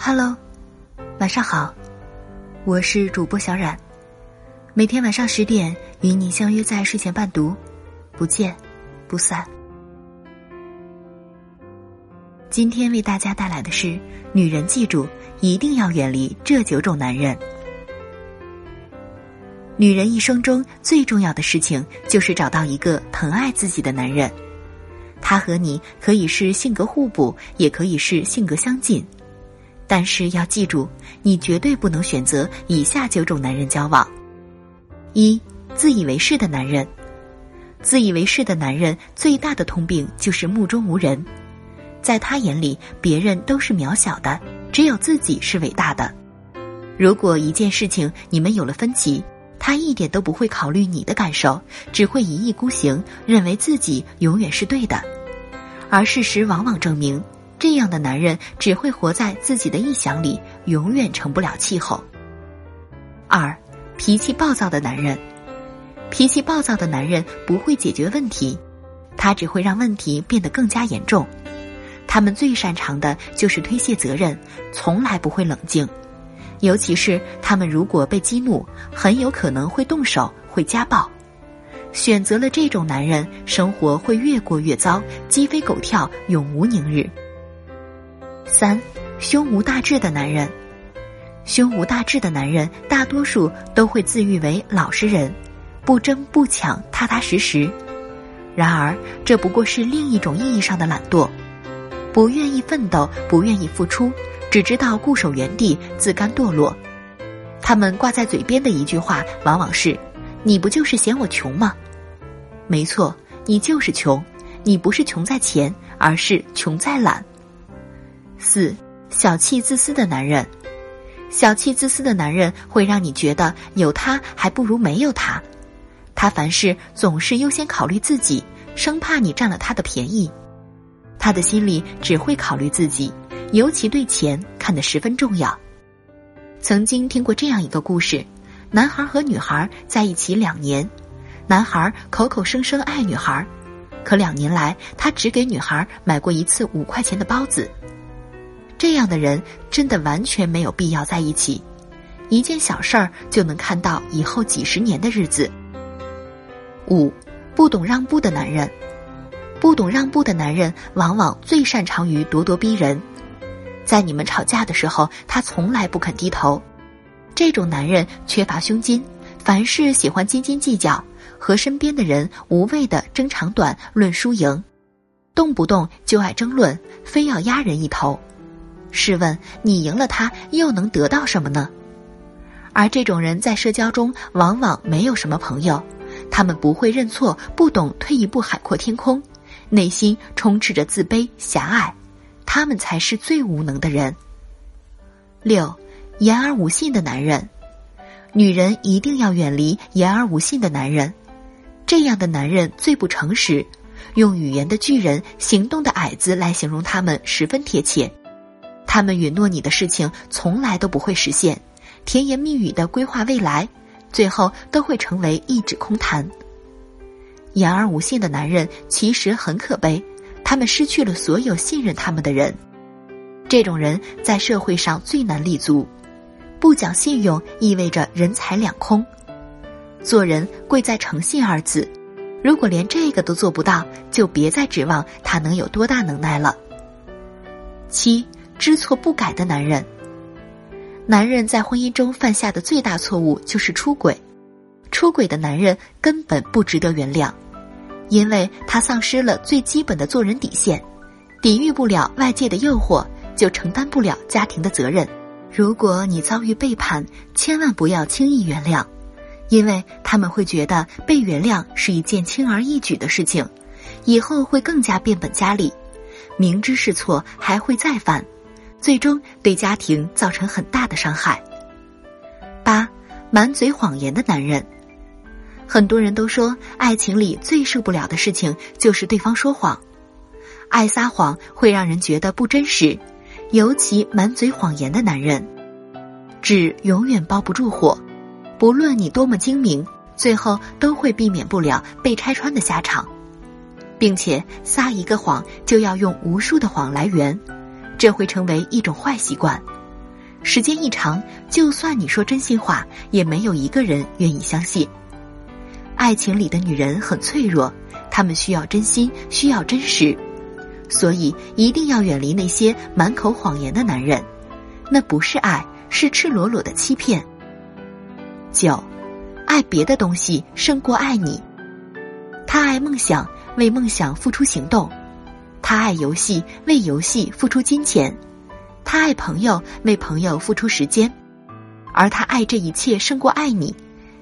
Hello，晚上好，我是主播小冉，每天晚上十点与你相约在睡前伴读，不见不散。今天为大家带来的是：女人记住，一定要远离这九种男人。女人一生中最重要的事情，就是找到一个疼爱自己的男人。他和你可以是性格互补，也可以是性格相近，但是要记住，你绝对不能选择以下九种男人交往：一、自以为是的男人。自以为是的男人最大的通病就是目中无人，在他眼里，别人都是渺小的，只有自己是伟大的。如果一件事情你们有了分歧，他一点都不会考虑你的感受，只会一意孤行，认为自己永远是对的。而事实往往证明，这样的男人只会活在自己的臆想里，永远成不了气候。二，脾气暴躁的男人，脾气暴躁的男人不会解决问题，他只会让问题变得更加严重。他们最擅长的就是推卸责任，从来不会冷静。尤其是他们如果被激怒，很有可能会动手，会家暴。选择了这种男人，生活会越过越糟，鸡飞狗跳，永无宁日。三，胸无大志的男人，胸无大志的男人，大多数都会自誉为老实人，不争不抢，踏踏实实。然而，这不过是另一种意义上的懒惰，不愿意奋斗，不愿意付出。只知道固守原地，自甘堕落。他们挂在嘴边的一句话，往往是：“你不就是嫌我穷吗？”没错，你就是穷，你不是穷在钱，而是穷在懒。四，小气自私的男人，小气自私的男人会让你觉得有他还不如没有他。他凡事总是优先考虑自己，生怕你占了他的便宜。他的心里只会考虑自己。尤其对钱看得十分重要。曾经听过这样一个故事：男孩和女孩在一起两年，男孩口口声声爱女孩，可两年来他只给女孩买过一次五块钱的包子。这样的人真的完全没有必要在一起，一件小事儿就能看到以后几十年的日子。五，不懂让步的男人，不懂让步的男人往往最擅长于咄咄逼人。在你们吵架的时候，他从来不肯低头。这种男人缺乏胸襟，凡事喜欢斤斤计较，和身边的人无谓的争长短、论输赢，动不动就爱争论，非要压人一头。试问你赢了他，又能得到什么呢？而这种人在社交中往往没有什么朋友，他们不会认错，不懂退一步海阔天空，内心充斥着自卑、狭隘。他们才是最无能的人。六，言而无信的男人，女人一定要远离言而无信的男人。这样的男人最不诚实，用语言的巨人、行动的矮子来形容他们十分贴切。他们允诺你的事情从来都不会实现，甜言蜜语的规划未来，最后都会成为一纸空谈。言而无信的男人其实很可悲。他们失去了所有信任他们的人，这种人在社会上最难立足。不讲信用意味着人财两空。做人贵在诚信二字，如果连这个都做不到，就别再指望他能有多大能耐了。七，知错不改的男人。男人在婚姻中犯下的最大错误就是出轨，出轨的男人根本不值得原谅。因为他丧失了最基本的做人底线，抵御不了外界的诱惑，就承担不了家庭的责任。如果你遭遇背叛，千万不要轻易原谅，因为他们会觉得被原谅是一件轻而易举的事情，以后会更加变本加厉，明知是错还会再犯，最终对家庭造成很大的伤害。八，满嘴谎言的男人。很多人都说，爱情里最受不了的事情就是对方说谎，爱撒谎会让人觉得不真实，尤其满嘴谎言的男人，纸永远包不住火，不论你多么精明，最后都会避免不了被拆穿的下场，并且撒一个谎就要用无数的谎来圆，这会成为一种坏习惯，时间一长，就算你说真心话，也没有一个人愿意相信。爱情里的女人很脆弱，她们需要真心，需要真实，所以一定要远离那些满口谎言的男人，那不是爱，是赤裸裸的欺骗。九，爱别的东西胜过爱你。他爱梦想，为梦想付出行动；他爱游戏，为游戏付出金钱；他爱朋友，为朋友付出时间；而他爱这一切胜过爱你。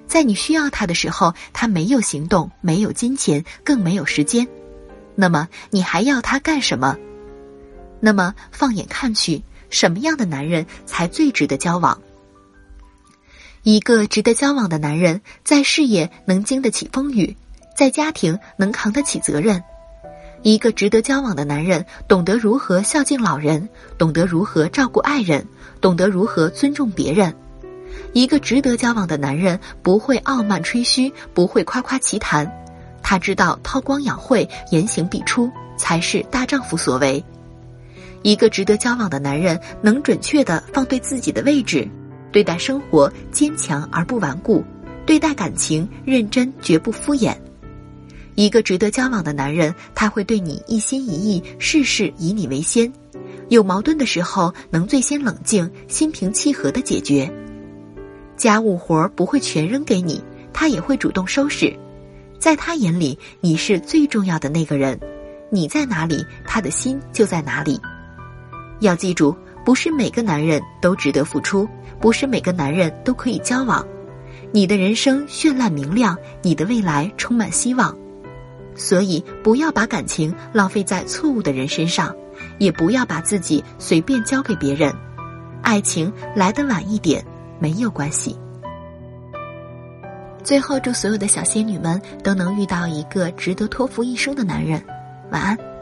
在你需要他的时候，他没有行动，没有金钱，更没有时间。那么你还要他干什么？那么放眼看去，什么样的男人才最值得交往？一个值得交往的男人，在事业能经得起风雨，在家庭能扛得起责任。一个值得交往的男人，懂得如何孝敬老人，懂得如何照顾爱人，懂得如何尊重别人。一个值得交往的男人不会傲慢吹嘘，不会夸夸其谈，他知道韬光养晦、言行必出才是大丈夫所为。一个值得交往的男人能准确的放对自己的位置，对待生活坚强而不顽固，对待感情认真绝不敷衍。一个值得交往的男人，他会对你一心一意，事事以你为先，有矛盾的时候能最先冷静，心平气和的解决。家务活不会全扔给你，他也会主动收拾。在他眼里，你是最重要的那个人。你在哪里，他的心就在哪里。要记住，不是每个男人都值得付出，不是每个男人都可以交往。你的人生绚烂明亮，你的未来充满希望。所以，不要把感情浪费在错误的人身上，也不要把自己随便交给别人。爱情来得晚一点。没有关系。最后，祝所有的小仙女们都能遇到一个值得托付一生的男人。晚安。